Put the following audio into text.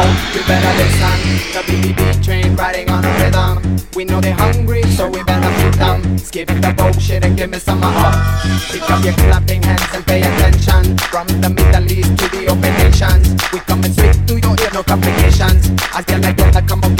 station. The BBB train riding on a rhythm. We know they're hungry, so we better feed them. Skip the bullshit and give me some of up. Pick up your clapping hands and pay attention. From the Middle East to the open nations, we coming straight to your ear, no complications. As you like that, come up.